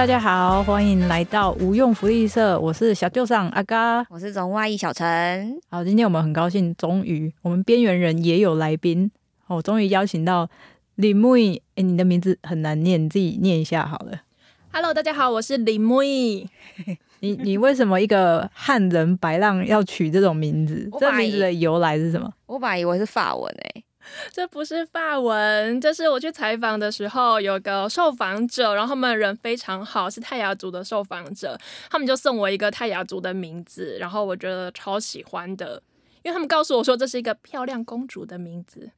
嗨，大家好，欢迎来到无用福利社，我是小舅上阿嘎。我是从外一小陈，好，今天我们很高兴，终于我们边缘人也有来宾，哦，终于邀请到李木易。哎，你的名字很难念，你自己念一下好了。Hello，大家好，我是李木易。你你为什么一个汉人白浪要取这种名字？这名字的由来是什么？我本来以为是法文诶、这不是发文，这是我去采访的时候，有个受访者，然后他们人非常好，是泰雅族的受访者，他们就送我一个泰雅族的名字，然后我觉得超喜欢的，因为他们告诉我说这是一个漂亮公主的名字，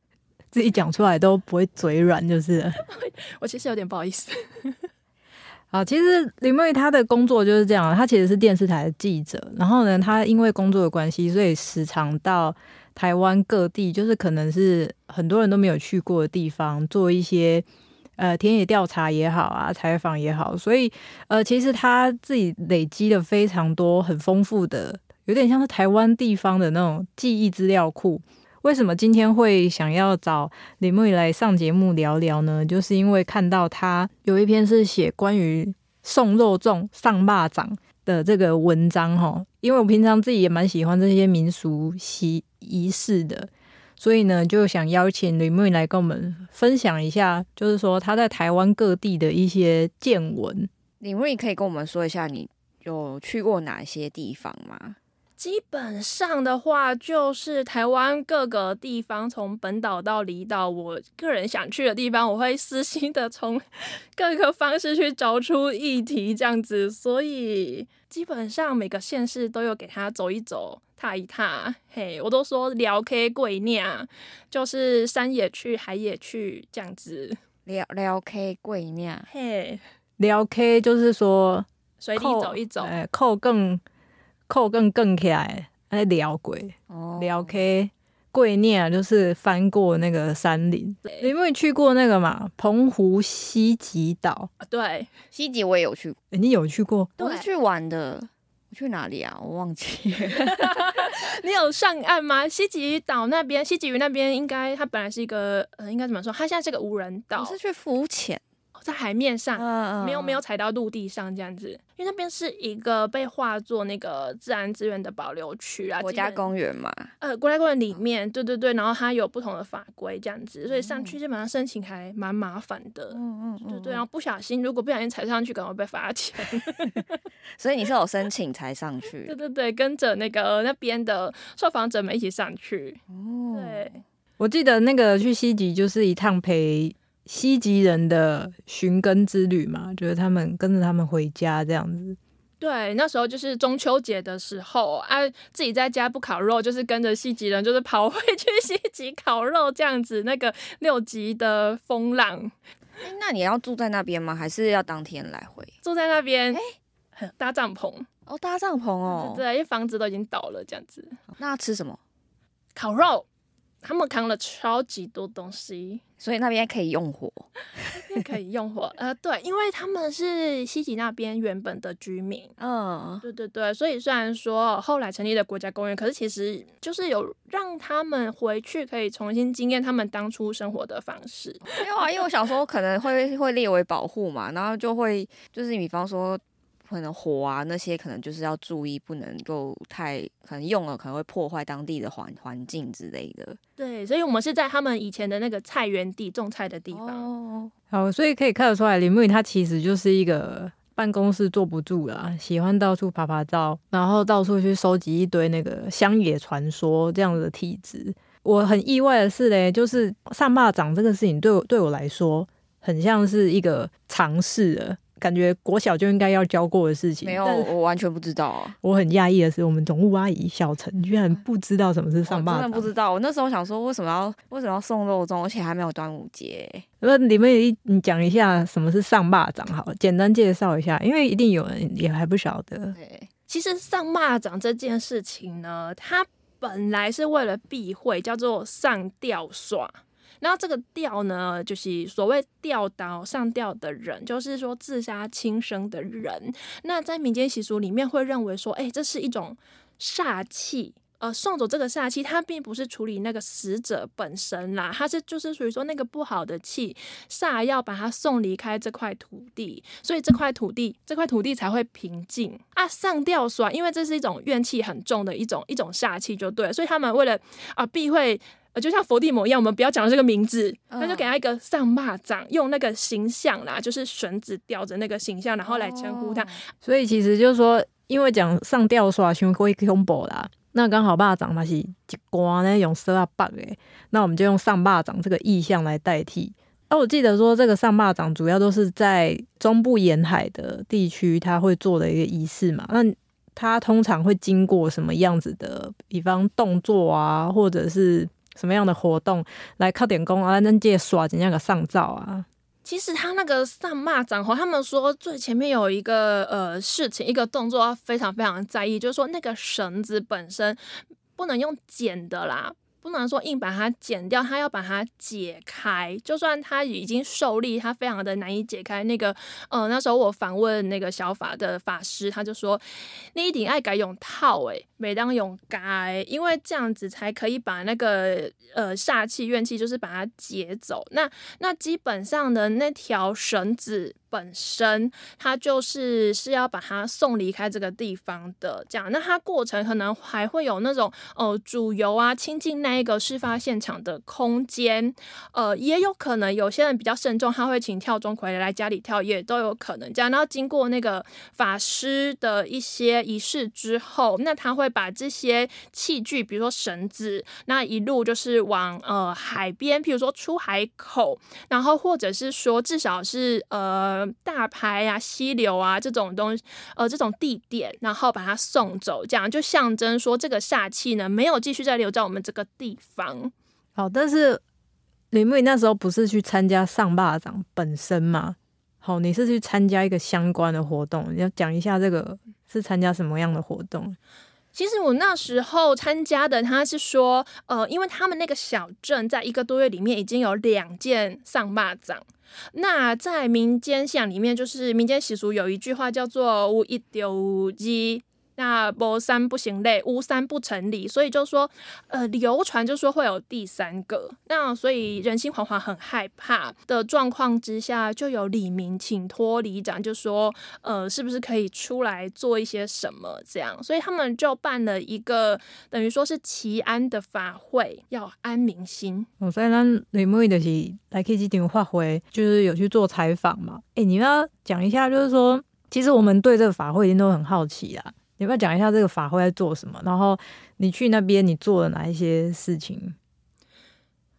自己讲出来都不会嘴软，就是。我其实有点不好意思。啊，其实林妹她的工作就是这样，她其实是电视台的记者，然后呢，她因为工作的关系，所以时常到台湾各地，就是可能是很多人都没有去过的地方，做一些呃田野调查也好啊，采访也好，所以呃，其实他自己累积了非常多很丰富的，有点像是台湾地方的那种记忆资料库。为什么今天会想要找李木雨来上节目聊聊呢？就是因为看到他有一篇是写关于送肉粽、上蚂蚱的这个文章哈。因为我平常自己也蛮喜欢这些民俗习仪式的，所以呢，就想邀请李木雨来跟我们分享一下，就是说他在台湾各地的一些见闻。李瑞可以跟我们说一下，你有去过哪些地方吗？基本上的话，就是台湾各个地方，从本岛到离岛，我个人想去的地方，我会私心的从各个方式去找出议题，这样子。所以基本上每个县市都有给他走一走、踏一踏。嘿，我都说聊 K 贵酿，就是山也去，海也去，这样子。聊聊 K 贵酿，嘿，聊 K 就是说随地走一走。哎，扣更扣更更起来，哎，聊鬼。哦聊 K 贵念啊，就是翻过那个山林。有没有去过那个嘛？澎湖西极岛？啊对，西吉我也有去过，诶你有去过？我是去玩的。我去哪里啊？我忘记了。你有上岸吗？西吉岛那边，西吉屿那边应该它本来是一个呃，应该怎么说？它现在是个无人岛我，是去浮潜，在海面上，嗯没有没有踩到陆地上这样子。因为那边是一个被划作那个自然资源的保留区啊，国家公园嘛。呃国家公园里面，对对对，然后它有不同的法规这样子，所以上嗯去基本上申请还蛮麻烦的。嗯嗯对对，然后不小心，如果不小心踩上去，可能会被罚钱。所以你是有申请才上去对。对对，跟着那个那边的受访者们一起上去。哦，对，我记得那个去西极就是一趟陪西极人的寻根之旅嘛，就是他们跟着他们回家这样子。对，那时候就是中秋节的时候啊，自己在家不烤肉，就是跟着西极人，就是跑回去西极烤肉这样子。那个六级的风浪，那你要住在那边吗？还是要当天来回？住在那边，搭帐篷，哦，搭帐篷哦。对，因为房子都已经倒了，这样子那吃什么？烤肉。他们扛了超级多东西，所以那边可以用火。也可以用火。呃，对，因为他们是西吉那边原本的居民，嗯，对对对，所以虽然说后来成立了国家公园，可是其实就是有让他们回去可以重新经验他们当初生活的方式。没有啊，因为我小时候可能会会列为保护嘛，然后就会就是比方说可能火啊那些可能就是要注意，不能够太可能用了可能会破坏当地的环环境之类的。对，所以我们是在他们以前的那个菜园地种菜的地方。哦，好，所以可以看得出来，林木雨他其实就是一个办公室坐不住了，喜欢到处爬爬照，然后到处去收集一堆那个乡野传说这样子的体质。我很意外的是嘞，就是上蚂蚱这个事情对我对我来说，很像是一个尝试了。感觉国小就应该要教过的事情，没有，但我完全不知道啊。我很讶异的是，我们总务阿姨小陈居然不知道什么是上我蚂蚱，真的不知道，我那时候想说为什么要为什么要送肉粽，而且还没有端午节。那你们也你讲一下什么是上蚂蚱好了，简单介绍一下，因为一定有人也还不晓得。对，其实上蚂蚱这件事情呢，它本来是为了避讳，叫做上吊耍。然后这个吊呢，就是所谓吊刀上吊的人，就是说自杀轻生的人。那在民间习俗里面会认为说，哎，这是一种煞气。呃送走这个煞气，它并不是处理那个死者本身啦，它是就是属于说那个不好的气煞要把它送离开这块土地，所以这块土地这块土地才会平静啊。上吊耍，因为这是一种怨气很重的一种一种煞气，就对，所以他们为了啊避讳。呃，就像伏地魔一样，我们不要讲这个名字，那就给他一个上蚂蚱，用那个形象啦，就是绳子吊着那个形象，然后来称呼他。所以其实就是说，因为讲上吊耍，因为会恐怖啦，那刚好蚂蚱它是一刮那种色啊棒诶，那我们就用上蚂蚱这个意象来代替。那我记得说，这个上蚂蚱主要都是在中部沿海的地区，他会做的一个仪式嘛。那它通常会经过什么样子的，比方动作啊，或者是？什么样的活动来靠点功啊？那借耍怎样个上照啊？其实他那个上骂长猴，他们说最前面有一个呃事情，一个动作要非常非常在意，就是说那个绳子本身不能用剪的啦。不能说硬把它剪掉，他要把它解开。就算他已经受力，他非常的难以解开。那个，呃，那时候我访问那个小法的法师，他就说，你一定爱改用套，诶，每当用改，因为这样子才可以把那个呃煞气怨气，就是把它解走。那那基本上的那条绳子。本身它就是是要把它送离开这个地方的，这样。那它过程可能还会有那种呃主油啊，亲近那一个事发现场的空间，呃，也有可能有些人比较慎重，他会请跳钟馗来家里跳，也都有可能这样。然后经过那个法师的一些仪式之后，那他会把这些器具，比如说绳子，那一路就是往呃海边，譬如说出海口，然后或者是说至少是呃。大排啊、溪流啊这种东西，呃，这种地点，然后把它送走，这样就象征说这个煞气呢没有继续再留在我们这个地方。好，但是林木那时候不是去参加上霸长本身吗？好，你是去参加一个相关的活动，你要讲一下这个是参加什么样的活动？其实我那时候参加的，他是说，呃，因为他们那个小镇在一个多月里面已经有两件上霸掌。那在民间信仰里面，就是民间习俗有一句话叫做“无一丢一”。那无三不行类，无三不成理，所以就说，呃，流传就说会有第三个，那所以人心惶惶，很害怕的状况之下，就有李明请托里长，就说，呃，是不是可以出来做一些什么这样？所以他们就办了一个等于说是祈安的法会，要安民心。哦，所以咱李木的是来去点发挥，就是有去做采访嘛？哎，你要讲一下，就是说，其实我们对这个法会一定都很好奇啊。你要不要讲一下这个法会在做什么？然后你去那边，你做了哪一些事情？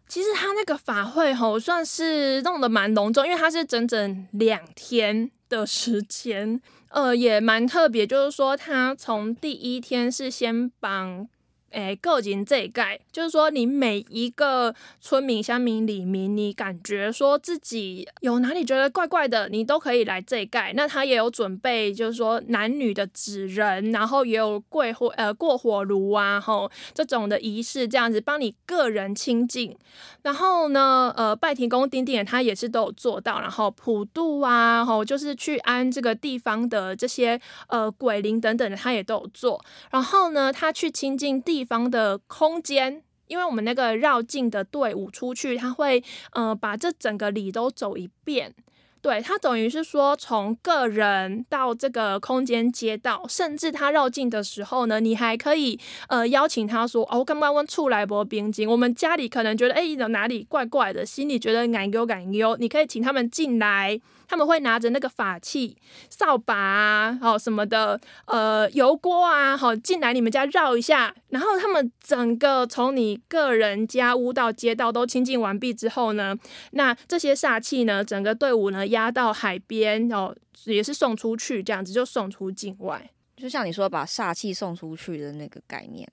其实他那个法会吼，算是弄得蛮隆重，因为他是整整两天的时间，呃，也蛮特别。就是说，他从第一天是先帮。诶，个人这一盖，就是说，你每一个村民、乡民、里民，你感觉说自己有哪里觉得怪怪的，你都可以来这一盖。那他也有准备，就是说男女的纸人，然后也有跪火呃过火炉啊，吼这种的仪式，这样子帮你个人清净。然后呢，呃，拜天公、丁丁他也是都有做到。然后普渡啊，吼就是去安这个地方的这些呃鬼灵等等的，他也都有做。然后呢，他去亲近地。方的空间，因为我们那个绕境的队伍出去，他会呃把这整个里都走一遍。对他等于是说，从个人到这个空间街道，甚至他绕境的时候呢，你还可以呃邀请他说：“哦，刚刚问出来波边境，我们家里可能觉得哎有哪里怪怪的，心里觉得感忧感忧，你可以请他们进来。”他们会拿着那个法器、扫把啊，好什么的，呃，油锅啊，好进来你们家绕一下，然后他们整个从你个人家屋到街道都清净完毕之后呢，那这些煞气呢，整个队伍呢压到海边，哦也是送出去，这样子就送出境外，就像你说把煞气送出去的那个概念，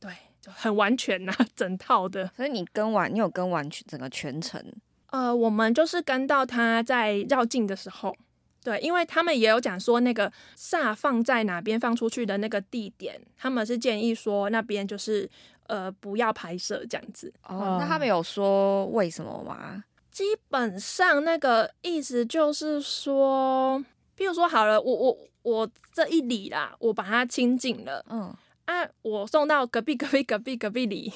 对，就很完全呐，整套的。所以你跟完，你有跟完整个全程。呃，我们就是跟到他在绕境的时候，对，因为他们也有讲说那个煞放在哪边放出去的那个地点，他们是建议说那边就是呃不要拍摄这样子。哦，那他们有说为什么吗？基本上那个意思就是说，比如说好了，我我我这一里啦，我把它清净了，嗯。啊，啊，我送到隔壁隔壁隔壁隔壁里。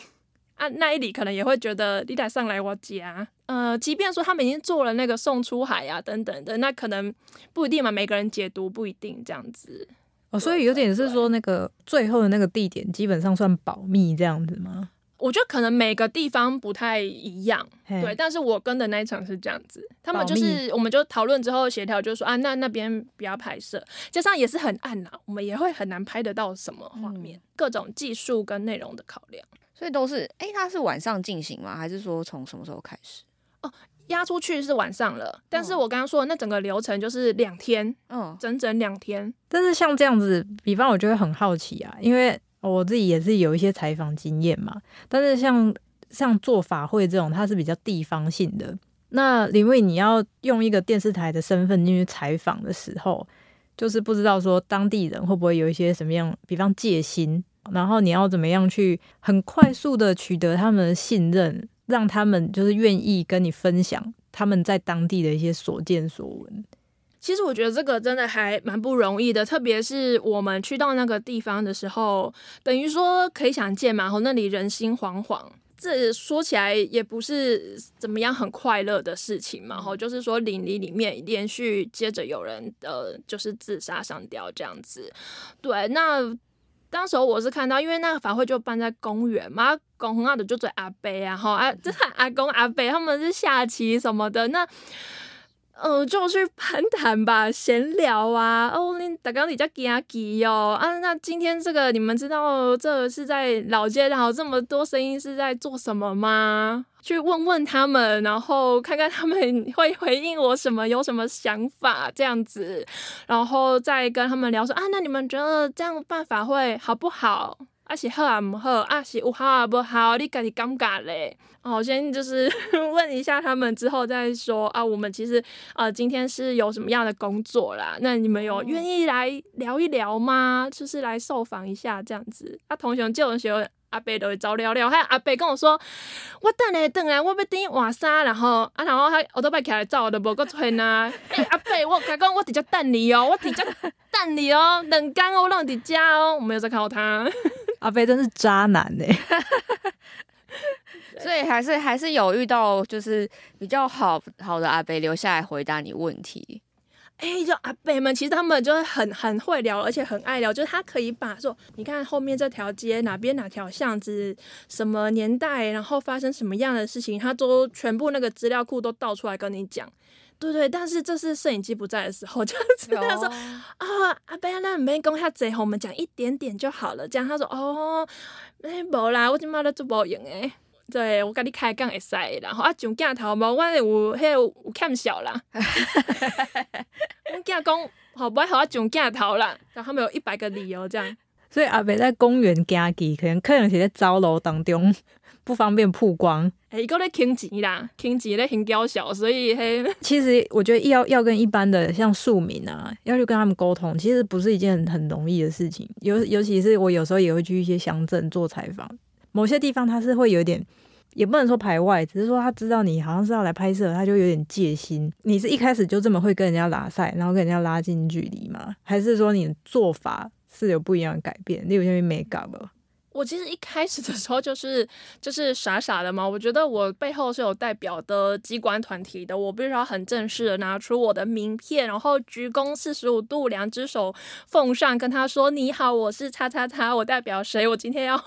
啊，那一里可能也会觉得你得上来我家，呃，即便说他们已经做了那个送出海啊等等的，那可能不一定嘛，每个人解读不一定这样子。哦，所以有点是说那个最后的那个地点基本上算保密这样子吗？我觉得可能每个地方不太一样，对。但是我跟的那一场是这样子，他们就是我们就讨论之后协调，就说啊，那那边不要拍摄，加上也是很暗呐，我们也会很难拍得到什么画面，各种技术跟内容的考量。所以都是，哎，它是晚上进行吗？还是说从什么时候开始？哦，压出去是晚上了，但是我刚刚说的那整个流程就是两天，嗯，整整两天。但是像这样子，比方我就会很好奇啊，因为我自己也是有一些采访经验嘛。但是像像做法会这种，它是比较地方性的。那因为你要用一个电视台的身份进去采访的时候，就是不知道说当地人会不会有一些什么样，比方戒心。然后你要怎么样去很快速的取得他们的信任，让他们就是愿意跟你分享他们在当地的一些所见所闻。其实我觉得这个真的还蛮不容易的，特别是我们去到那个地方的时候，等于说可以想见嘛，然后那里人心惶惶。这说起来也不是怎么样很快乐的事情嘛，后就是说邻里里面连续接着有人呃就是自杀上吊这样子。对，那。当时候我是看到，因为那个法会就办在公园嘛，公阿的就追阿伯啊，哈啊，这阿公阿伯他们是下棋什么的，那。嗯，就去攀谈吧，闲聊啊。哦，你大刚你叫吉阿吉哟啊。那今天这个你们知道这是在老街，然后这么多声音是在做什么吗？去问问他们，然后看看他们会回应我什么，有什么想法这样子，然后再跟他们聊说啊，那你们觉得这样办法会好不好？啊是好啊唔好，啊是有好啊不好，你家己感觉嘞？哦，先就是 问一下他们，之后再说啊。我们其实呃，今天是有什么样的工作啦？那你们有愿意来聊一聊吗？就是来受访一下这样子。啊，同学这种时候，阿伯都会走聊聊。还有阿伯跟我说，我等下等下，我要等换衫，然后啊，然后他我都摆起来走，都无个出现啊。阿伯，我他讲我直接等你哦，我直接等你哦，两天我让你家哦，我没有再看到他。阿贝真是渣男呢，所以还是还是有遇到就是比较好好的阿贝留下来回答你问题。哎，就阿贝们其实他们就是很很会聊，而且很爱聊，就是他可以把说你看后面这条街哪边哪条巷子什么年代，然后发生什么样的事情，他都全部那个资料库都倒出来跟你讲。对对，但是这是摄影机不在的时候，就是他说啊，阿伯那没讲遐济，我们讲一点点就好了。这样他说哦，哎无啦，我今麦咧做无用诶。对我跟你开讲会使，然后啊上镜头无，我有迄有欠小啦。我囝讲好不爱好我上镜头啦，然后他们有一百个理由这样。所以阿伯在公园行去，可能可能是在招楼当中。不方便曝光，哎，一个咧听钱啦，听钱咧很娇小，所以嘿，其实我觉得要要跟一般的像庶民啊，要去跟他们沟通，其实不是一件很容易的事情。尤尤其是我有时候也会去一些乡镇做采访，某些地方他是会有点，也不能说排外，只是说他知道你好像是要来拍摄，他就有点戒心。你是一开始就这么会跟人家拉赛，然后跟人家拉近距离吗？还是说你的做法是有不一样的改变？例如像美感了。我其实一开始的时候就是就是傻傻的嘛，我觉得我背后是有代表的机关团体的，我必须要很正式的拿出我的名片，然后鞠躬四十五度，两只手奉上，跟他说：“你好，我是叉叉叉，我代表谁？我今天要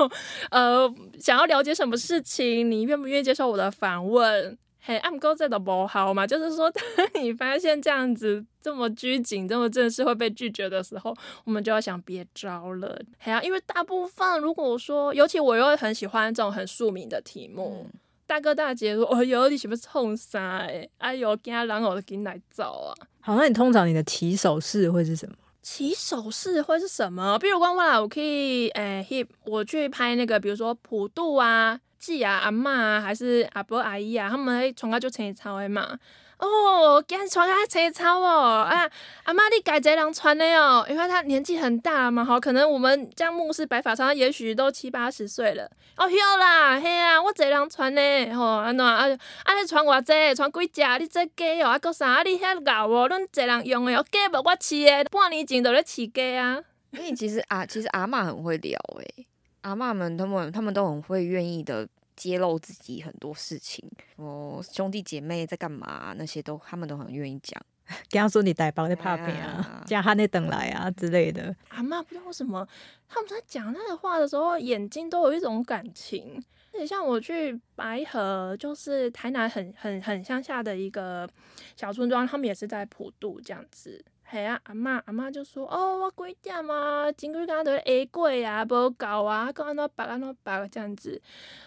呃想要了解什么事情？你愿不愿意接受我的访问？”嘿，暗沟这的不好嘛，就是说，当你发现这样子这么拘谨、这么正式会被拒绝的时候，我们就要想别招了。嘿啊，因为大部分如果说，尤其我又很喜欢这种很庶民的题目，大哥大姐说：“哦哟，你喜欢冲啥？哎呦，惊人我都给你来找啊！”好，那你通常你的起手式会是什么？起手式会是什么？比如光未来我可以，诶，我去拍那个，比如说普渡啊。姐啊，阿妈啊，还是阿伯阿姨啊，他们喺床下就青草的嘛。哦，今日穿啊青草哦，啊，阿妈你改这人穿的哦，因为他年纪很大嘛，好，可能我们这样牧师白发苍，也许都七八十岁了。哦，有啦，嘿啊，我这人穿的，吼，安怎啊？啊，你穿偌济？穿几只？你这鸡哦，啊，搁啥？你遐牛哦，恁这人用的哦，鸡无我饲的，半年前就咧饲鸡啊。所以其实啊，其实阿嬷很会聊诶、阿嬷们他们他们都很会愿意的揭露自己很多事情，哦，兄弟姐妹在干嘛那些都他们都很愿意讲。跟他说你带包在怕病啊叫他那等来啊之类的。阿妈不知道为什么，他们在讲那个话的时候，眼睛都有一种感情。有点像我去白河，就是台南很很很乡下的一个小村庄，他们也是在普渡这样子。嘿啊，阿嬷阿嬷就说：“哦，我几点啊？前几工都下过啊，无够啊，讲安怎白安怎白这样子。”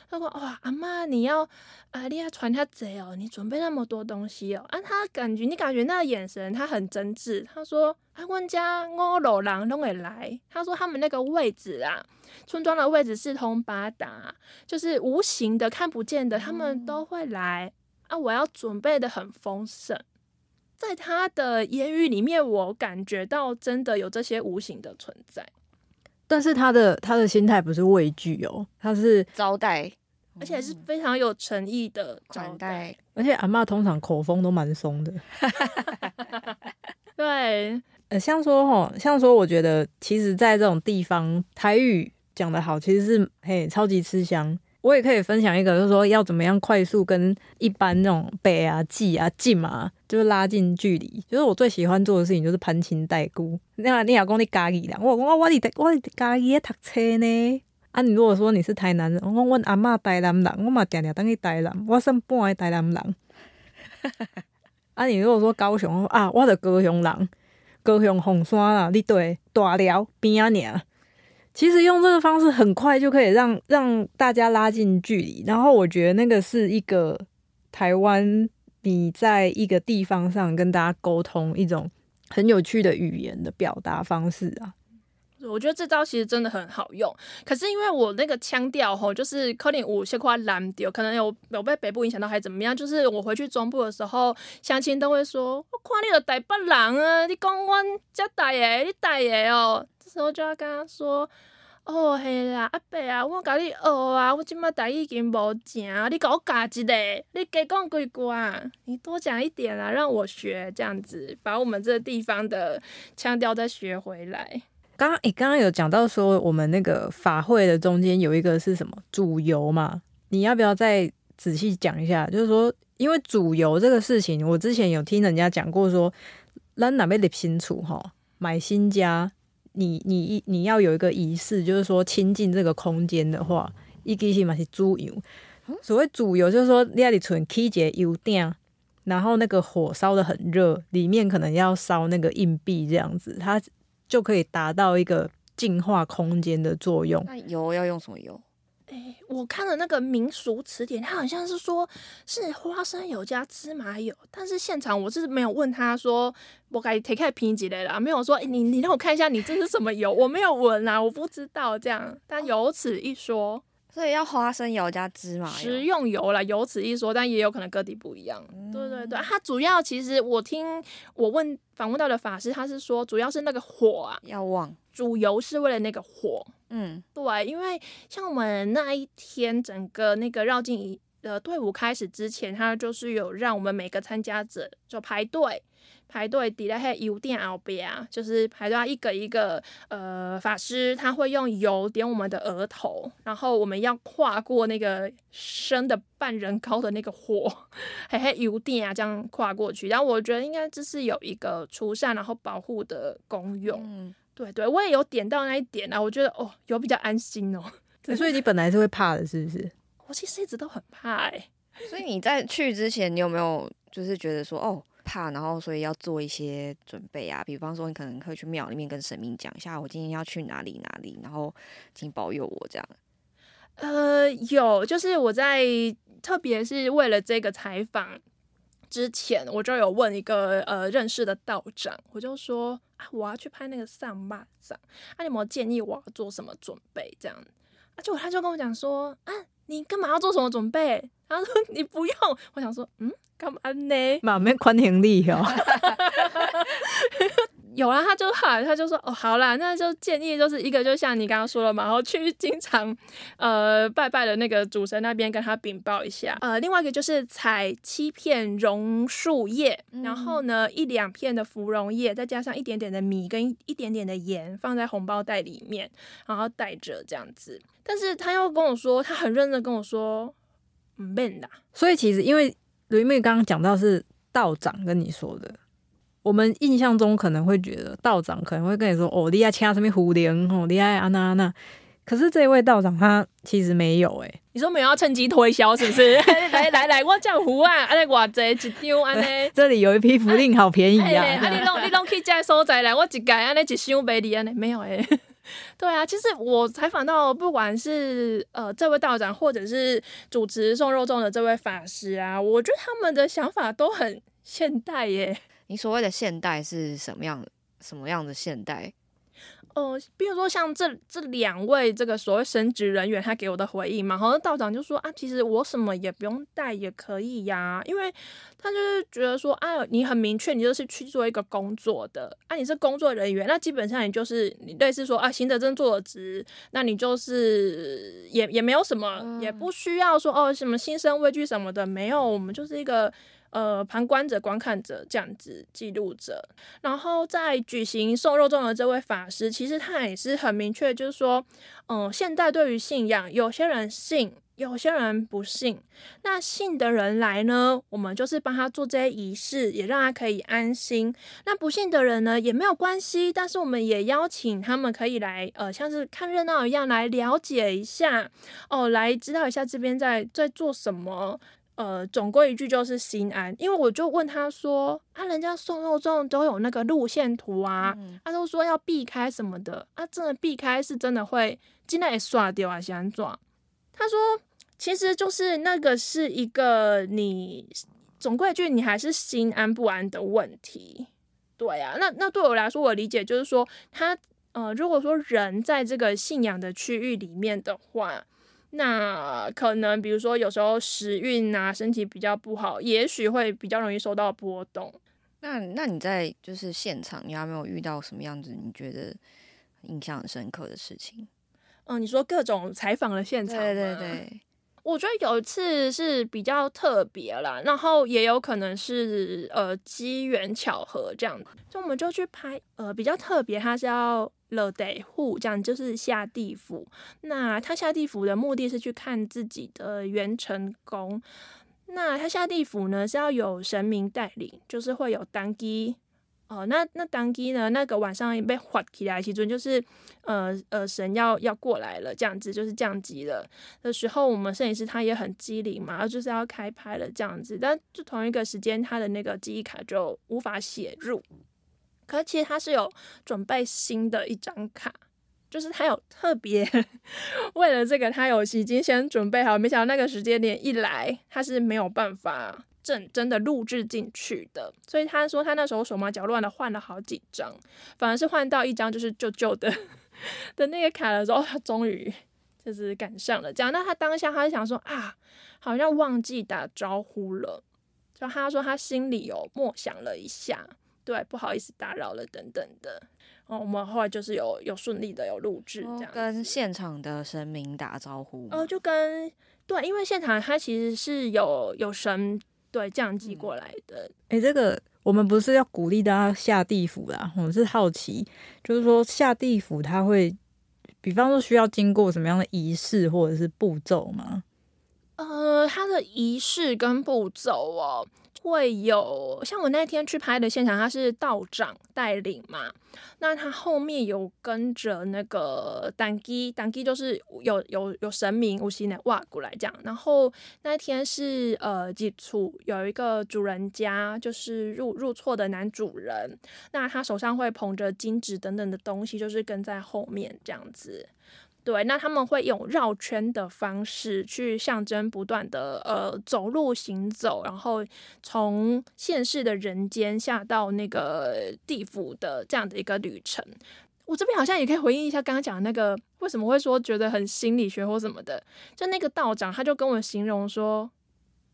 他说：“哇，阿嬷你要啊，你要传他贼哦，你准备那么多东西哦。”啊，他感觉你感觉那个眼神，他很真挚。他说：“啊，阮家五路人拢会来。”他说他们那个位置啊，村庄的位置四通八达，就是无形的、看不见的，他们都会来啊。我要准备的很丰盛。在他的言语里面，我感觉到真的有这些无形的存在，但是他的他的心态不是畏惧哦，他是招待而且是非常有诚意的招款待。待，而且阿嬷通常口风都蛮松的。对，呃，像说吼，像说，我觉得其实，在这种地方，台语讲得好，其实是嘿超级吃香。我也可以分享一个，就是说要怎么样快速跟一般那种北啊、记啊、近啊，就是拉近距离。就是我最喜欢做的事情，就是攀亲带故。那你老公你家己人，我讲我我伫我伫家己咧读册呢。啊，你如果说你是台南人，我讲阮阿嬷台南人，我嘛定定等去台南，我算半个台南人。啊，你如果说高雄啊，我的高雄人。高雄红山啦，你对大寮边啊尔。其实用这个方式很快就可以让让大家拉近距离，然后我觉得那个是一个台湾你在一个地方上跟大家沟通一种很有趣的语言的表达方式啊。我觉得这招其实真的很好用，可是因为我那个腔调吼，就是可能有些块蓝调，可能有有被北部影响到，还怎么样？就是我回去中部的时候，乡亲都会说：“我看你的台北人啊，你讲阮遮台的，你台的哦。”这时候就要跟他说：“哦，嘿啦，阿伯啊，我甲你学啊，我即摆台语已经无正，你甲我教一个，你加讲几句啊，你多讲一点啊，让我学，这样子把我们这个地方的腔调再学回来。”刚刚诶，刚刚有讲到说我们那个法会的中间有一个是什么主游嘛？你要不要再仔细讲一下？就是说，因为主游这个事情，我之前有听人家讲过说，咱哪边立新厝哈，买新家，你你你要有一个仪式，就是说亲近这个空间的话，一其实嘛是主油。所谓主油，就是说你要里存起一个油鼎，然后那个火烧的很热，里面可能要烧那个硬币这样子，它。就可以达到一个净化空间的作用。那油要用什么油？哎，我看了那个民俗词典，它好像是说是花生油加芝麻油，但是现场我是没有问他说我该推开拼几类啦，没有说哎你你让我看一下你这是什么油，我没有闻啊，我不知道这样，但有此一说。所以要花生油加芝麻油，食用油啦，有此一说，但也有可能各地不一样。对对对，它主要其实我听我问访问到的法师，他是说主要是那个火啊，要旺，主油是为了那个火。嗯，对，因为像我们那一天整个那个绕境仪的队伍开始之前，他就是有让我们每个参加者就排队。排队抵在黑油店后边啊，就是排队一个一个呃法师，他会用油点我们的额头，然后我们要跨过那个升的半人高的那个火，嘿嘿油店啊这样跨过去。然后我觉得应该这是有一个除善然后保护的功用。对对，我也有点到那一点啊，我觉得哦有比较安心哦。所以你本来是会怕的，是不是？我其实一直都很怕哎、所以你在去之前，你有没有就是觉得说哦？怕，然后所以要做一些准备啊，比方说你可能会去庙里面跟神明讲一下，我今天要去哪里哪里，然后请保佑我这样。呃，有，就是我在特别是为了这个采访之前，我就有问一个呃认识的道长，我就说啊，我要去拍那个上马掌，啊，你有没有建议我要做什么准备？这样，啊，就他就跟我讲说，啊，你干嘛要做什么准备？他说你不用，我想说，嗯，干嘛呢？嘛免宽行李哦。有啦，他就后来他就说哦，好啦，那就建议就是一个就像你刚刚说了嘛，然后去 经常呃拜拜的那个主神那边跟他禀报一下。呃，另外一个就是采七片榕树叶，然后呢一两片的芙蓉叶，再加上一点点的米跟一点点的盐，放在红包袋里面，然后带着这样子。但是他又跟我说，他很认真跟我说，嗯，man 的。所以其实因为吕妹刚刚讲到是道长跟你说的。我们印象中可能会觉得道长可能会跟你说：“哦，你爱掐什么蝴蝶？哦，你爱啊那啊那。”可是这位道长他其实没有诶，你说没有要趁机推销是不是？来来来，我叫胡啊，安尼偌济一张安尼。这里有一批福令好便宜啊！啊，你弄你弄去这所在来，我一改安尼一箱卖你安尼没有诶。对啊，其实我采访到不管是呃这位道长，或者是主持送肉粽的这位法师啊，我觉得他们的想法都很现代耶。你所谓的现代是什么样？什么样的现代？呃，比如说像这这两位这个所谓神职人员，他给我的回应嘛，好像道长就说啊，其实我什么也不用带也可以呀，因为他就是觉得说，啊，你很明确，你就是去做一个工作的，啊，你是工作人员，那基本上你就是你类似说啊，行得正坐得直，那你就是也也没有什么，也不需要说哦什么心生畏惧什么的，没有，我们就是一个。呃，旁观者、观看者这样子记录者，然后在举行送肉粽的这位法师，其实他也是很明确，就是说，嗯，现代对于信仰，有些人信，有些人不信。那信的人来呢，我们就是帮他做这些仪式，也让他可以安心。那不信的人呢，也没有关系，但是我们也邀请他们可以来，呃，像是看热闹一样来了解一下，哦，来知道一下这边在在做什么。呃，总归一句就是心安，因为我就问他说，啊，人家送肉粽都有那个路线图啊，他都说要避开什么的，啊，真的避开是真的会尽量也刷掉啊，想抓。他说，其实就是那个是一个你总归一句，你还是心安不安的问题。对啊，那那对我来说，我理解就是说，他呃，如果说人在这个信仰的区域里面的话。那可能，比如说有时候时运啊，身体比较不好，也许会比较容易受到波动。那那你在就是现场，你有没有遇到什么样子你觉得印象很深刻的事情？嗯，你说各种采访的现场，对对对。我觉得有一次是比较特别啦，然后也有可能是呃机缘巧合这样，就我们就去拍呃比较特别，它是要了得户这样，就是下地府。那他下地府的目的是去看自己的元成功。那他下地府呢是要有神明带领，就是会有当机。哦，那那当机呢？那个晚上被划起来，其中就是，呃呃，神要要过来了，这样子就是降级了的时候，我们摄影师他也很机灵嘛，就是要开拍了这样子，但就同一个时间，他的那个记忆卡就无法写入。可是其实他是有准备新的一张卡，就是他有特别 为了这个，他有已经先准备好，没想到那个时间点一来，他是没有办法。正真的录制进去的，所以他说他那时候手忙脚乱的换了好几张，反而是换到一张就是旧旧的 的那个卡的时候，他终于就是赶上了。这样，那他当下他就想说啊，好像忘记打招呼了，就他说他心里有默想了一下，对，不好意思打扰了等等的。然后我们后来就是有有顺利的有录制这样，跟现场的神明打招呼。哦，就跟对，因为现场它其实是有有神。对，降级过来的。哎，这个我们不是要鼓励大家下地府啦，我们是好奇，就是说下地府它会，比方说需要经过什么样的仪式或者是步骤吗？呃，它的仪式跟步骤哦。会有像我那天去拍的现场，他是道长带领嘛，那他后面有跟着那个当机，当机就是有有有神明无形的挖过来这样。然后那天是呃，基础有一个主人家，就是入入错的男主人，那他手上会捧着金纸等等的东西，就是跟在后面这样子。对，那他们会用绕圈的方式去象征不断的呃走路行走，然后从现世的人间下到那个地府的这样的一个旅程。我这边好像也可以回应一下刚刚讲的那个，为什么会说觉得很心理学或什么的？就那个道长他就跟我形容说，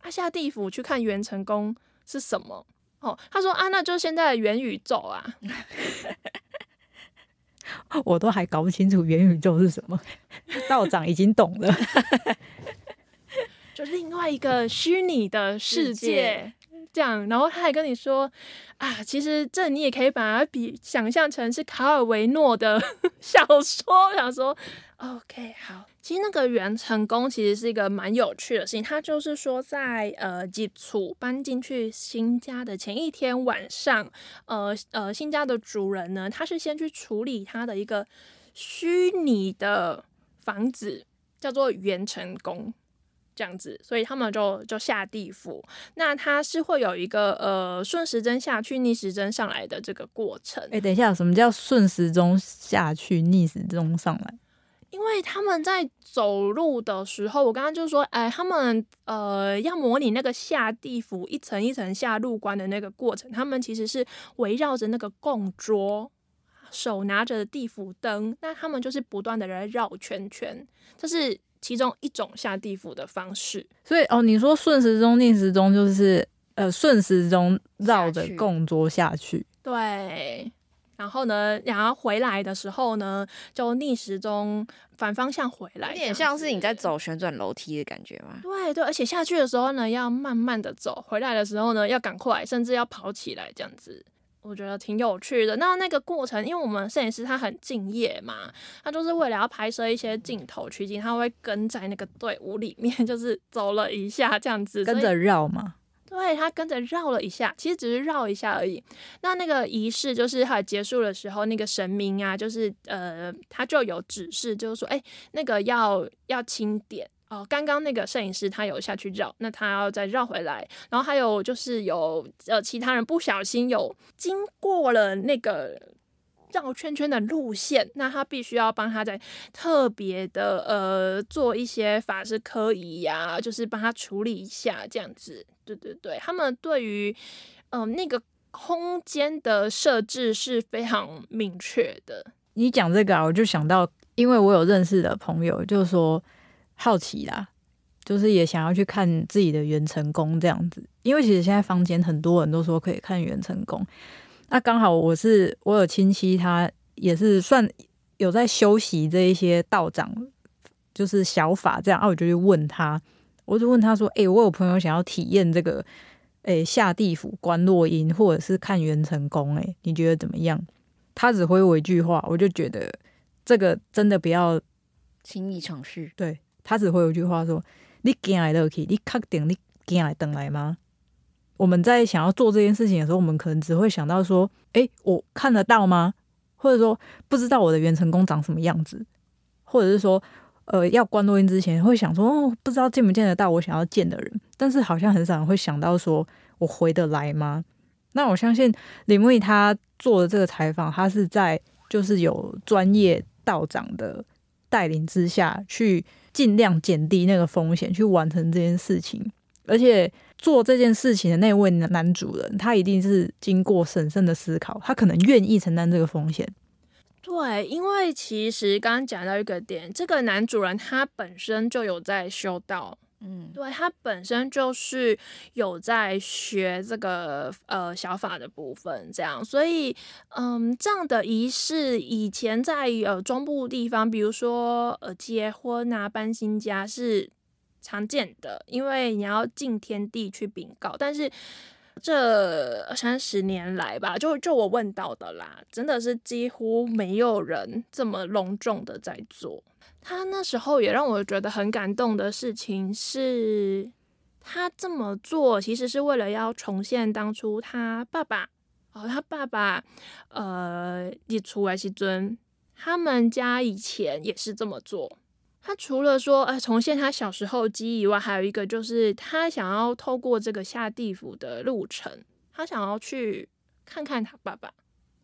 他下地府去看元成功是什么？哦，他说啊，那就现在的元宇宙啊。我都还搞不清楚元宇宙是什么，道长已经懂了。就另外一个虚拟的世界，这样，然后他还跟你说啊，其实这你也可以把它比想象成是卡尔维诺的 小说，想说 OK 好。其实那个元成功其实是一个蛮有趣的事情，他就是说在呃吉楚搬进去新家的前一天晚上，呃呃新家的主人呢，他是先去处理他的一个虚拟的房子，叫做元成功。这样子，所以他们就就下地府。那他是会有一个呃顺时针下去，逆时针上来的这个过程。哎、等一下，什么叫顺时钟下去，逆时钟上来？因为他们在走路的时候，我刚刚就说，哎，他们呃要模拟那个下地府一层一层下入关的那个过程，他们其实是围绕着那个供桌，手拿着地府灯，那他们就是不断的来绕圈圈，这是其中一种下地府的方式。所以哦，你说顺时钟、逆时钟就是呃顺时钟绕着供桌下去。对，然后呢，然后回来的时候呢，就逆时钟反方向回来，有点像是你在。走旋转楼梯的感觉吗？对对，而且下去的时候呢，要慢慢的走；回来的时候呢，要赶快，甚至要跑起来，这样子。我觉得挺有趣的。那那个过程，因为我们摄影师他很敬业嘛，他就是为了要拍摄一些镜头取景，他会跟在那个队伍里面，就是走了一下这样子，跟着绕嘛。对他跟着绕了一下，其实只是绕一下而已。那那个仪式就是他结束的时候，那个神明啊，就是呃，他就有指示，就是说，哎，那个要要清点哦。刚刚那个摄影师他有下去绕，那他要再绕回来。然后还有就是有呃其他人不小心有经过了那个。绕圈圈的路线，那他必须要帮他在特别的呃做一些法式科仪呀，就是帮他处理一下这样子。对对对，他们对于嗯、那个空间的设置是非常明确的。你讲这个啊，我就想到，因为我有认识的朋友，就是说好奇啦，就是也想要去看自己的元成功这样子。因为其实现在坊间很多人都说可以看元成功，那刚好我是我有亲戚，他也是算有在修习这一些道长，就是小法这样，啊，我就去问他，我就问他说：“诶、我有朋友想要体验这个，诶、下地府观落阴，或者是看元成功，诶，你觉得怎么样？”他只回我一句话，我就觉得这个真的不要。轻易尝试，对他只回我一句话说：“你进来乐去，你确定你进来等来吗？”我们在想要做这件事情的时候，我们可能只会想到说：“诶，我看得到吗？”或者说不知道我的元成功长什么样子，或者是说，呃，要关录音之前会想说：“哦，不知道见不见得到我想要见的人。”但是好像很少人会想到说：“我回得来吗？”那我相信李木易他做的这个采访，他是在就是有专业道长的带领之下去尽量减低那个风险，去完成这件事情。而且做这件事情的那位男主人，他一定是经过审慎的思考，他可能愿意承担这个风险。对，因为其实刚刚讲到一个点，这个男主人他本身就有在修道，嗯，对他本身就是有在学这个呃小法的部分，这样，所以嗯，这样的仪式以前在呃中部地方，比如说呃结婚啊、搬新家是常见的，因为你要敬天地去禀告，但是。这三十年来吧，就就我问到的啦，真的是几乎没有人这么隆重的在做。他那时候也让我觉得很感动的事情是，他这么做其实是为了要重现当初他爸爸哦，他爸爸呃一出来西尊，他们家以前也是这么做。他除了说呃重现他小时候记忆以外，还有一个就是他想要透过这个下地府的路程，他想要去看看他爸爸，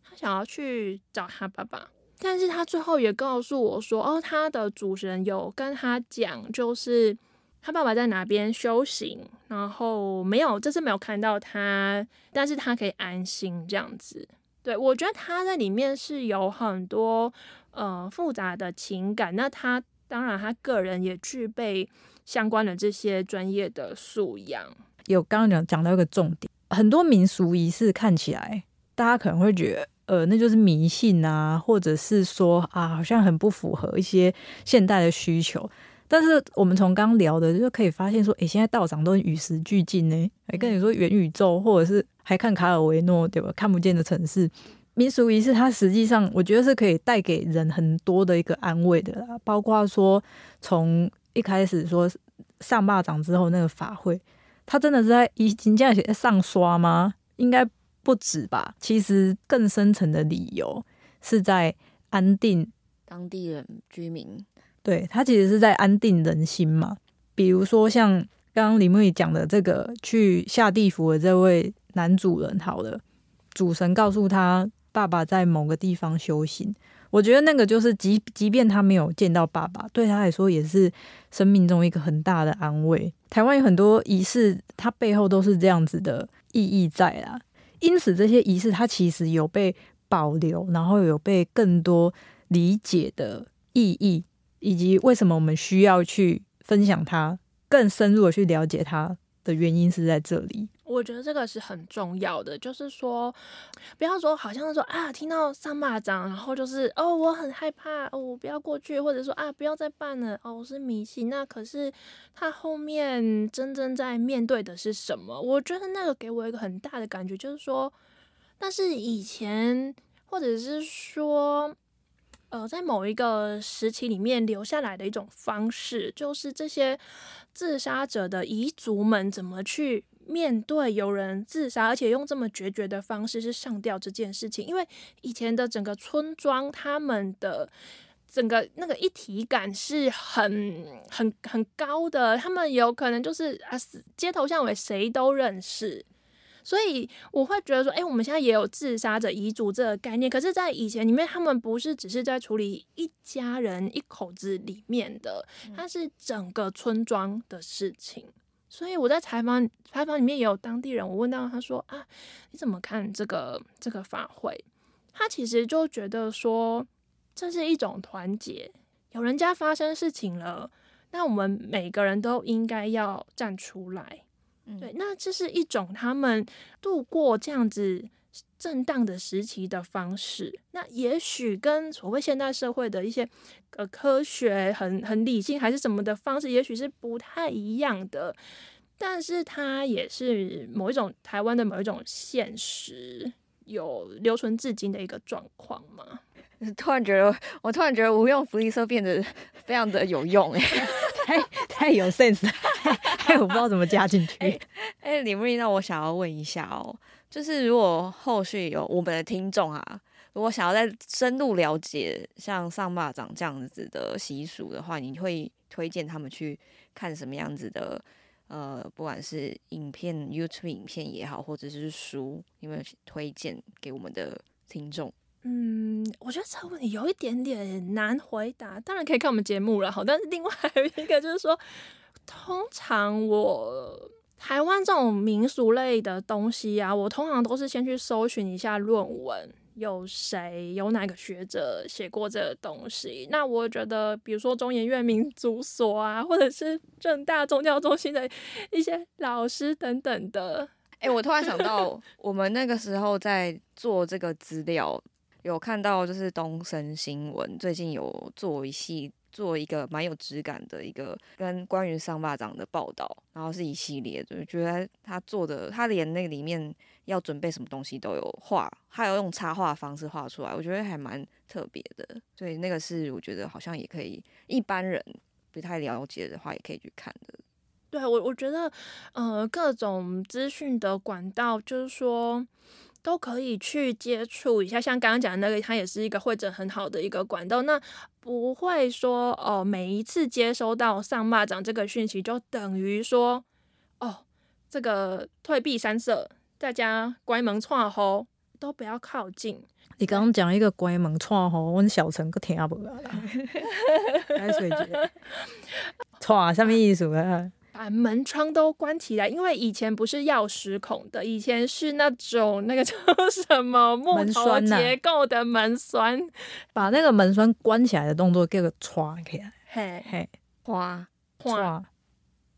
他想要去找他爸爸。但是他最后也告诉我说，哦，他的主人有跟他讲，就是他爸爸在哪边修行，然后没有，这次没有看到他，但是他可以安心这样子。对我觉得他在里面是有很多呃复杂的情感，那他当然他个人也具备相关的这些专业的素养。有刚刚讲讲到一个重点，很多民俗仪式看起来，大家可能会觉得，呃，那就是迷信啊，或者是说啊，好像很不符合一些现代的需求。但是我们从刚聊的就可以发现说，诶，现在道长都与时俱进呢，还跟你说元宇宙，或者是还看卡尔维诺对吧？看不见的城市。民俗仪式，它实际上我觉得是可以带给人很多的一个安慰的啦，包括说从一开始说上霸掌之后那个法会，它真的是在已经这样写上刷吗？应该不止吧。其实更深层的理由是在安定当地人居民，对他其实是在安定人心嘛。比如说像刚刚李木讲的这个去下地府的这位男主人，好了，主神告诉他。爸爸在某个地方修行，我觉得那个就是即即便他没有见到爸爸，对他来说也是生命中一个很大的安慰。台湾有很多仪式，它背后都是这样子的意义在啦。因此，这些仪式它其实有被保留，然后有被更多理解的意义，以及为什么我们需要去分享它，更深入的去了解它的原因是在这里。我觉得这个是很重要的，就是说，不要说好像说啊，听到上蚂蚱，然后就是哦，我很害怕，哦，我不要过去，或者说啊，不要再办了，哦，我是迷信。那可是他后面真正在面对的是什么？我觉得那个给我一个很大的感觉，就是说，那是以前，或者是说，呃，在某一个时期里面留下来的一种方式，就是这些自杀者的遗族们怎么去。面对有人自杀，而且用这么决绝的方式是上吊这件事情，因为以前的整个村庄，他们的整个那个一体感是很很很高的，他们有可能就是啊，街头巷尾谁都认识，所以我会觉得说，哎，我们现在也有自杀者遗嘱这个概念，可是，在以前里面，他们不是只是在处理一家人一口子里面的，它是整个村庄的事情。所以我在采访采访里面也有当地人，我问到他说啊，你怎么看这个这个法会？他其实就觉得说这是一种团结，有人家发生事情了，那我们每个人都应该要站出来。对，那这是一种他们度过这样子震荡的时期的方式。那也许跟所谓现代社会的一些呃科学很很理性还是什么的方式，也许是不太一样的。但是它也是某一种台湾的某一种现实，有留存至今的一个状况嘛？突然觉得，我突然觉得无用福利社变得非常的有用，哎，太太有 sense，哎，我不知道怎么加进去。哎，李木丽，那我想要问一下哦，就是如果后续有我们的听众啊，如果想要再深入了解像上坝长这样子的习俗的话，你会推荐他们去看什么样子的？呃，不管是影片、YouTube 影片也好，或者是书，有没有推荐给我们的听众？嗯，我觉得这个问题有一点点难回答。当然可以看我们节目了，好，但是另外还有一个就是说，通常我台湾这种民俗类的东西啊，我通常都是先去搜寻一下论文。有谁有哪个学者写过这个东西？那我觉得，比如说中研院民族所啊，或者是正大宗教中心的一些老师等等的。哎，我突然想到，我们那个时候在做这个资料，有看到就是东森新闻最近有做一系做一个蛮有质感的一个跟关于上巴掌的报道，然后是一系列的，觉得他做的，他连那里面。要准备什么东西都有画，还有用插画方式画出来，我觉得还蛮特别的。所以那个是我觉得好像也可以，一般人不太了解的话也可以去看的。对我，我觉得呃，各种资讯的管道，就是说都可以去接触一下。像刚刚讲的那个，它也是一个会诊很好的一个管道。那不会说哦，每一次接收到上蚂蚱这个讯息，就等于说哦，这个退避三舍。大家关门串好，都不要靠近。你刚刚讲一个关门串好，我小陈个听不啦。开水姐，串什么意思啊？把门窗都关起来，因为以前不是钥匙孔的，以前是那种那个叫 什么木头结构的门栓。把那个门栓关起来的动作叫个串起来。嘿，嘿，花花。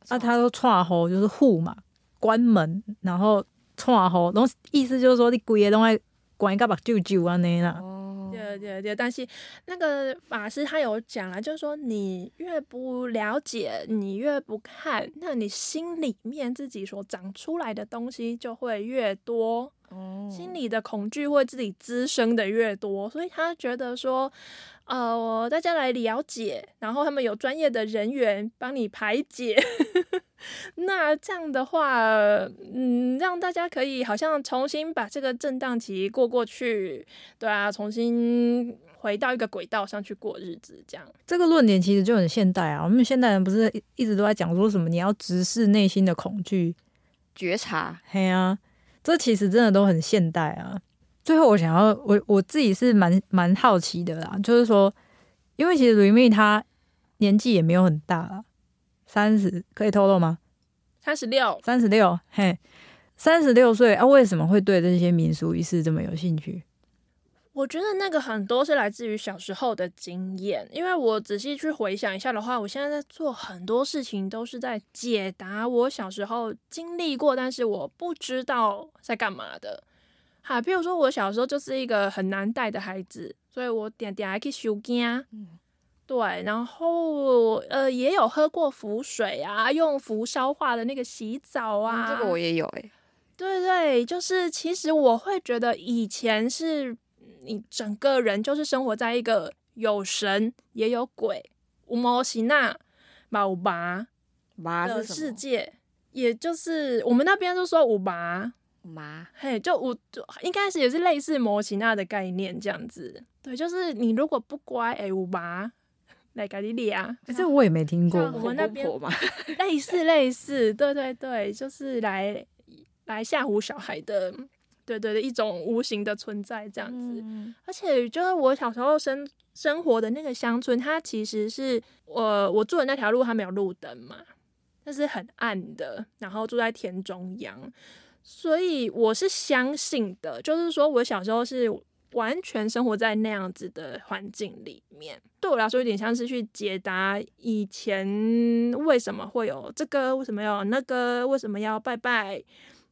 那他说串好就是护嘛。关门，然后串好，然后意思就是说你鬼个拢爱关一个目睭睭安尼啦。哦，对对对，但是那个法师他有讲啊，就是说你越不了解，你越不看，那你心里面自己所长出来的东西就会越多，哦。心里的恐惧会自己滋生的越多，所以他觉得说，呃，大家来了解，然后他们有专业的人员帮你排解。那这样的话，嗯，让大家可以好像重新把这个震荡期过过去，对啊，重新回到一个轨道上去过日子，这样。这个论点其实就很现代啊。我们现代人不是一一直都在讲说什么你要直视内心的恐惧，觉察，嘿啊，这其实真的都很现代啊。最后，我想要我我自己是蛮蛮好奇的啦，就是说，因为其实 Remy 他年纪也没有很大啊，三十可以透露吗？三十六，三十六，嘿，三十六岁啊，为什么会对这些民俗仪式这么有兴趣？我觉得那个很多是来自于小时候的经验，因为我仔细去回想一下的话，我现在在做很多事情都是在解答我小时候经历过，但是我不知道在干嘛的。哈，譬如说我小时候就是一个很难带的孩子，所以我点点还去修惊。嗯对，然后呃也有喝过符水啊，用符烧化的那个洗澡啊，嗯这个我也有哎，对对，就是其实我会觉得以前是你整个人就是生活在一个有神也有鬼、无毛西那、毛拔的麻是什么？世界，也就是我们那边就说五麻，麻，嘿，就五就应该是也是类似摩西那的概念这样子。对，就是你如果不乖，哎，五麻来给你俩，欸这我也没听过。我们那边 类似类似，对对对，就是来来吓唬小孩的，对对的一种无形的存在这样子。嗯而且就是我小时候生生活的那个乡村，它其实是我我住的那条路，它没有路灯嘛，那是很暗的，然后住在田中央，所以我是相信的，就是说我小时候是完全生活在那样子的环境里面，对我来说有点像是去解答以前为什么会有这个，为什么要那个，为什么要拜拜，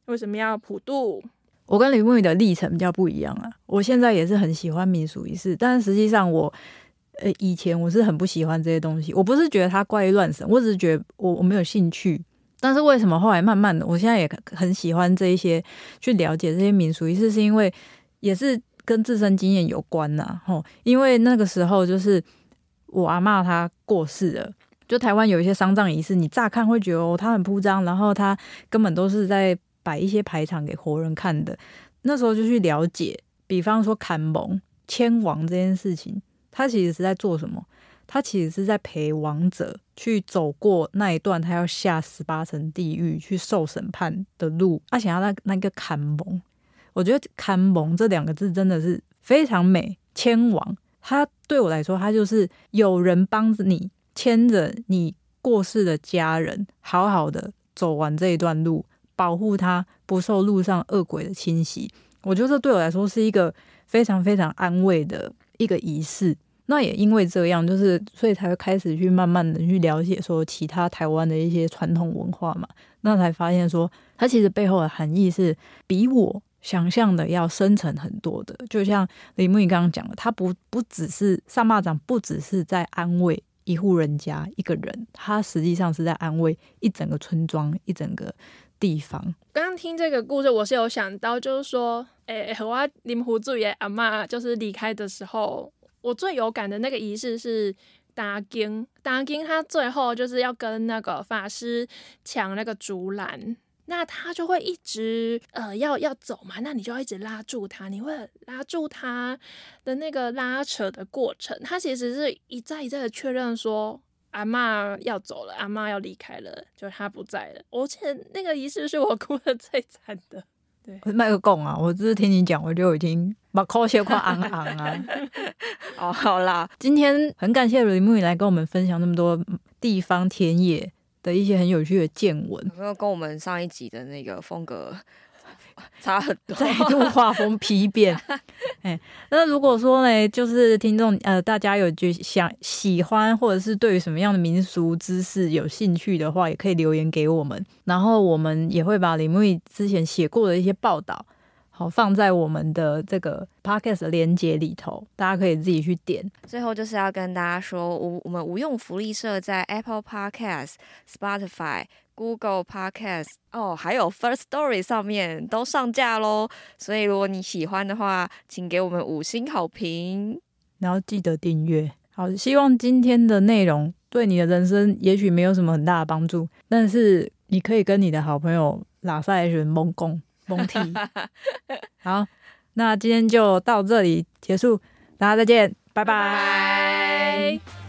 为什么要普渡，我跟李梦雨的历程比较不一样啊。我现在也是很喜欢民俗仪式，但是实际上我，呃，以前我是很不喜欢这些东西。我不是觉得它怪力乱神，我只是觉得我我没有兴趣。但是为什么后来慢慢的，我现在也很喜欢这一些去了解这些民俗仪式，是因为也是跟自身经验有关呐、吼，因为那个时候就是我阿嬷她过世了。就台湾有一些丧葬仪式，你乍看会觉得哦，它很铺张，然后它根本都是在摆一些排场给活人看的。那时候就去了解，比方说砍蒙、迁亡这件事情，它其实是在做什么？它其实是在陪亡者去走过那一段他要下十八层地狱去受审判的路。他、想要那那个砍蒙，我觉得“看蒙”这两个字真的是非常美。迁亡，它对我来说，它就是有人帮着你牵着你过世的家人，好好的走完这一段路，保护他不受路上恶鬼的侵袭。我觉得这对我来说是一个非常非常安慰的一个仪式。那也因为这样，就是所以才会开始去慢慢的去了解说其他台湾的一些传统文化嘛，那才发现说它其实背后的含义是比我想象的要深层很多的。就像李木宇刚刚讲的，他不不只是上蚂蚱，不只是在安慰一户人家一个人，他实际上是在安慰一整个村庄、一整个地方。刚刚听这个故事，我是有想到，就是说，诶、和我啉壶醉的阿嬷就是离开的时候，我最有感的那个仪式是打经，打经他最后就是要跟那个法师抢那个竹篮。那他就会一直呃要要走嘛，那你就要一直拉住他，你会拉住他的那个拉扯的过程，他其实是一再一再的确认说阿嬷要走了，阿嬷要离开了，就他不在了。而且那个仪式是我哭的最惨的。对卖个供啊！我只是听你讲，我就已经把口血快昂昂啊！哦，好啦，今天很感谢吕木宇来跟我们分享那么多地方田野的一些很有趣的见闻。有没有跟我们上一集的那个风格 差很多。再度画风 批变。哎，那如果说呢，就是听众呃，大家有就想喜欢或者是对于什么样的民俗知识有兴趣的话，也可以留言给我们，然后我们也会把李木之前写过的一些报道。好，放在我们的这个 podcast 的连接里头，大家可以自己去点。最后就是要跟大家说，我我们无用福利社在 Apple Podcast、Spotify、Google Podcast 哦，还有 First Story 上面都上架喽。所以如果你喜欢的话，请给我们五星好评，然后记得订阅。好，希望今天的内容对你的人生也许没有什么很大的帮助，但是你可以跟你的好朋友拉塞人蒙公。蒙题，好，那今天就到这里结束，大家再见，拜拜。